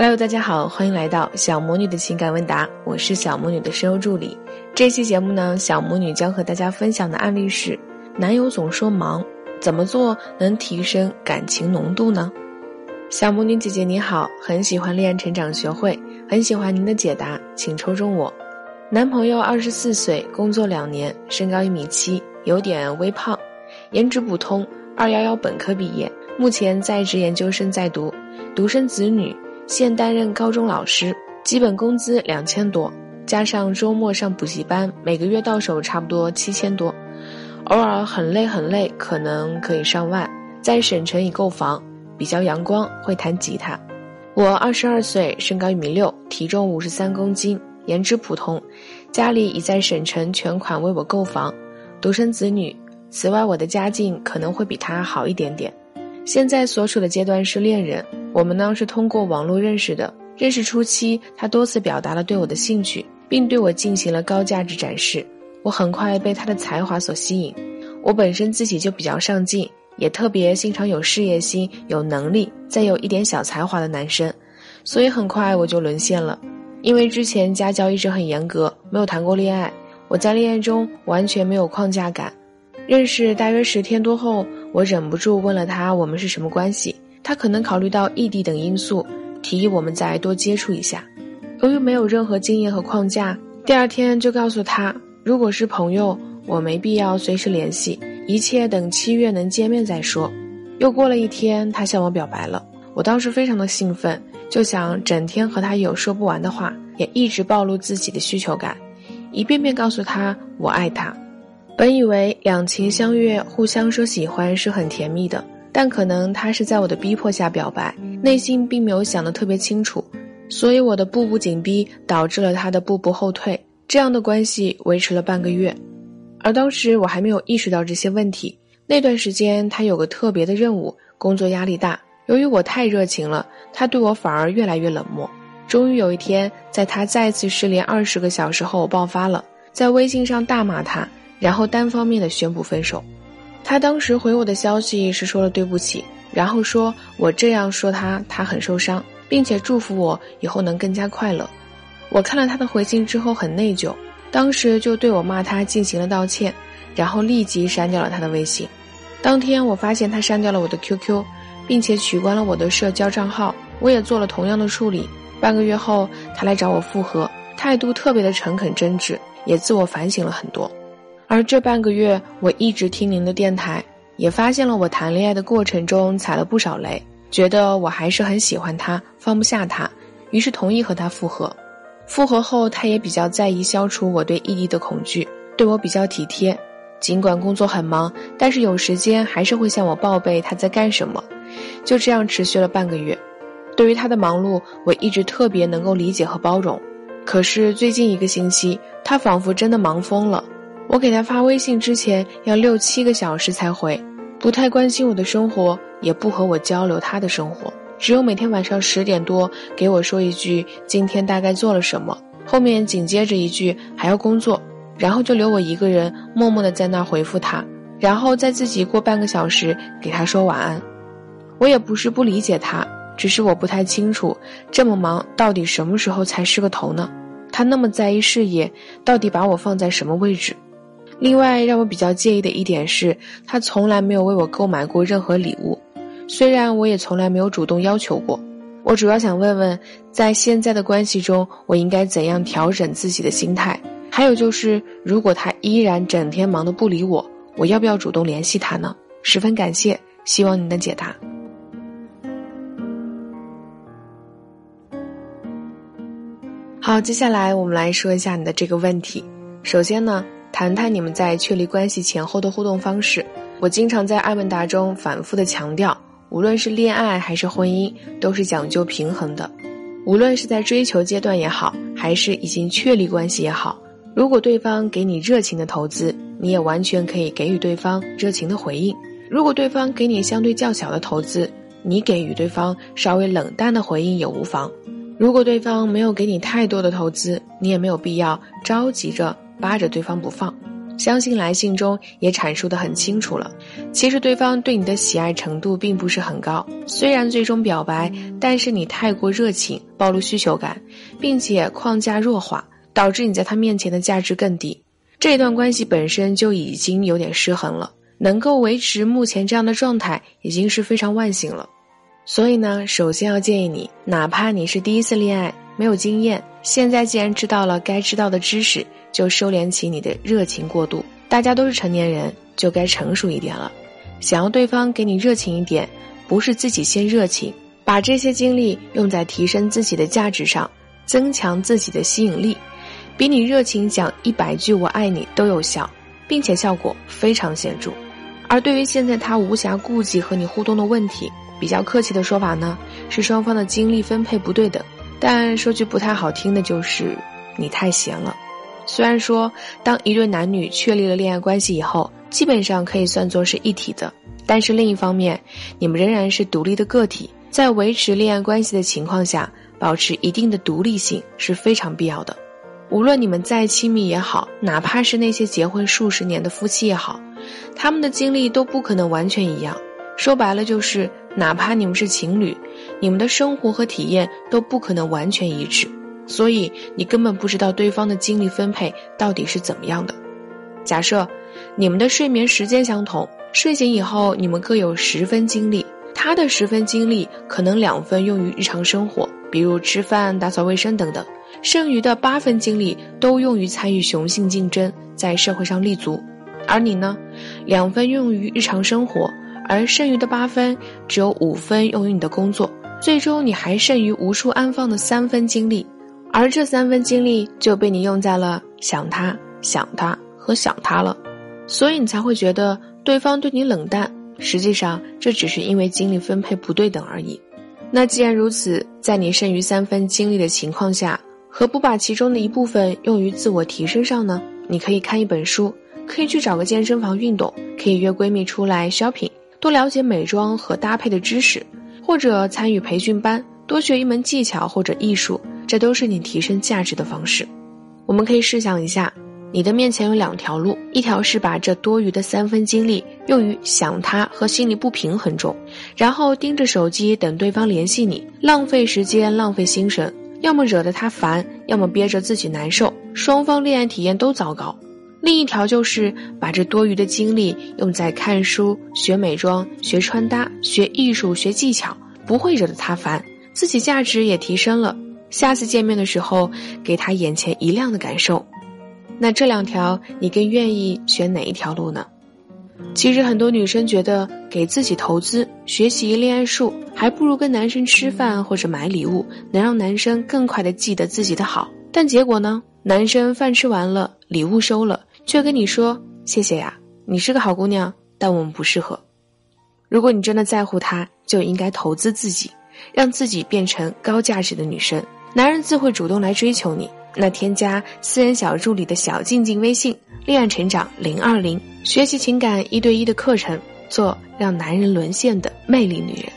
Hello，大家好，欢迎来到小魔女的情感问答，我是小魔女的声优助理。这期节目呢，小魔女将和大家分享的案例是：男友总说忙，怎么做能提升感情浓度呢？小魔女姐姐你好，很喜欢恋爱成长学会，很喜欢您的解答，请抽中我。男朋友二十四岁，工作两年，身高一米七，有点微胖，颜值普通，二幺幺本科毕业，目前在职研究生在读，独生子女。现担任高中老师，基本工资两千多，加上周末上补习班，每个月到手差不多七千多。偶尔很累很累，可能可以上万。在省城已购房，比较阳光，会弹吉他。我二十二岁，身高一米六，体重五十三公斤，颜值普通。家里已在省城全款为我购房，独生子女。此外，我的家境可能会比他好一点点。现在所处的阶段是恋人。我们呢是通过网络认识的，认识初期，他多次表达了对我的兴趣，并对我进行了高价值展示。我很快被他的才华所吸引。我本身自己就比较上进，也特别欣赏有事业心、有能力、再有一点小才华的男生，所以很快我就沦陷了。因为之前家教一直很严格，没有谈过恋爱，我在恋爱中完全没有框架感。认识大约十天多后，我忍不住问了他我们是什么关系。他可能考虑到异地等因素，提议我们再多接触一下。由于没有任何经验和框架，第二天就告诉他，如果是朋友，我没必要随时联系，一切等七月能见面再说。又过了一天，他向我表白了，我当时非常的兴奋，就想整天和他有说不完的话，也一直暴露自己的需求感，一遍遍告诉他我爱他。本以为两情相悦，互相说喜欢是很甜蜜的。但可能他是在我的逼迫下表白，内心并没有想得特别清楚，所以我的步步紧逼导致了他的步步后退。这样的关系维持了半个月，而当时我还没有意识到这些问题。那段时间他有个特别的任务，工作压力大。由于我太热情了，他对我反而越来越冷漠。终于有一天，在他再次失联二十个小时后，爆发了，在微信上大骂他，然后单方面的宣布分手。他当时回我的消息是说了对不起，然后说我这样说他，他很受伤，并且祝福我以后能更加快乐。我看了他的回信之后很内疚，当时就对我骂他进行了道歉，然后立即删掉了他的微信。当天我发现他删掉了我的 QQ，并且取关了我的社交账号，我也做了同样的处理。半个月后，他来找我复合，态度特别的诚恳真挚，也自我反省了很多。而这半个月，我一直听您的电台，也发现了我谈恋爱的过程中踩了不少雷，觉得我还是很喜欢他，放不下他，于是同意和他复合。复合后，他也比较在意消除我对异地的恐惧，对我比较体贴。尽管工作很忙，但是有时间还是会向我报备他在干什么。就这样持续了半个月。对于他的忙碌，我一直特别能够理解和包容。可是最近一个星期，他仿佛真的忙疯了。我给他发微信之前要六七个小时才回，不太关心我的生活，也不和我交流他的生活，只有每天晚上十点多给我说一句今天大概做了什么，后面紧接着一句还要工作，然后就留我一个人默默的在那回复他，然后再自己过半个小时给他说晚安。我也不是不理解他，只是我不太清楚这么忙到底什么时候才是个头呢？他那么在意事业，到底把我放在什么位置？另外让我比较介意的一点是，他从来没有为我购买过任何礼物，虽然我也从来没有主动要求过。我主要想问问，在现在的关系中，我应该怎样调整自己的心态？还有就是，如果他依然整天忙得不理我，我要不要主动联系他呢？十分感谢，希望您能解答。好，接下来我们来说一下你的这个问题。首先呢。谈谈你们在确立关系前后的互动方式。我经常在艾问答中反复的强调，无论是恋爱还是婚姻，都是讲究平衡的。无论是在追求阶段也好，还是已经确立关系也好，如果对方给你热情的投资，你也完全可以给予对方热情的回应；如果对方给你相对较小的投资，你给予对方稍微冷淡的回应也无妨。如果对方没有给你太多的投资，你也没有必要着急着。扒着对方不放，相信来信中也阐述的很清楚了。其实对方对你的喜爱程度并不是很高，虽然最终表白，但是你太过热情，暴露需求感，并且框架弱化，导致你在他面前的价值更低。这段关系本身就已经有点失衡了，能够维持目前这样的状态，已经是非常万幸了。所以呢，首先要建议你，哪怕你是第一次恋爱，没有经验，现在既然知道了该知道的知识。就收敛起你的热情过度。大家都是成年人，就该成熟一点了。想要对方给你热情一点，不是自己先热情，把这些精力用在提升自己的价值上，增强自己的吸引力，比你热情讲一百句“我爱你”都有效，并且效果非常显著。而对于现在他无暇顾及和你互动的问题，比较客气的说法呢，是双方的精力分配不对等。但说句不太好听的，就是你太闲了。虽然说，当一对男女确立了恋爱关系以后，基本上可以算作是一体的，但是另一方面，你们仍然是独立的个体，在维持恋爱关系的情况下，保持一定的独立性是非常必要的。无论你们再亲密也好，哪怕是那些结婚数十年的夫妻也好，他们的经历都不可能完全一样。说白了就是，哪怕你们是情侣，你们的生活和体验都不可能完全一致。所以你根本不知道对方的精力分配到底是怎么样的。假设你们的睡眠时间相同，睡醒以后你们各有十分精力，他的十分精力可能两分用于日常生活，比如吃饭、打扫卫生等等，剩余的八分精力都用于参与雄性竞争，在社会上立足。而你呢，两分用于日常生活，而剩余的八分只有五分用于你的工作，最终你还剩余无处安放的三分精力。而这三分精力就被你用在了想他、想他和想他了，所以你才会觉得对方对你冷淡。实际上，这只是因为精力分配不对等而已。那既然如此，在你剩余三分精力的情况下，何不把其中的一部分用于自我提升上呢？你可以看一本书，可以去找个健身房运动，可以约闺蜜出来 shopping，多了解美妆和搭配的知识，或者参与培训班，多学一门技巧或者艺术。这都是你提升价值的方式。我们可以试想一下，你的面前有两条路，一条是把这多余的三分精力用于想他和心里不平衡中，然后盯着手机等对方联系你，浪费时间，浪费心神，要么惹得他烦，要么憋着自己难受，双方恋爱体验都糟糕。另一条就是把这多余的精力用在看书、学美妆、学穿搭、学艺术、学技巧，不会惹得他烦，自己价值也提升了。下次见面的时候，给他眼前一亮的感受。那这两条，你更愿意选哪一条路呢？其实很多女生觉得，给自己投资、学习恋爱术，还不如跟男生吃饭或者买礼物，能让男生更快的记得自己的好。但结果呢？男生饭吃完了，礼物收了，却跟你说：“谢谢呀，你是个好姑娘，但我们不适合。”如果你真的在乎他，就应该投资自己，让自己变成高价值的女生。男人自会主动来追求你，那添加私人小助理的小静静微信，恋爱成长零二零，学习情感一对一的课程，做让男人沦陷的魅力女人。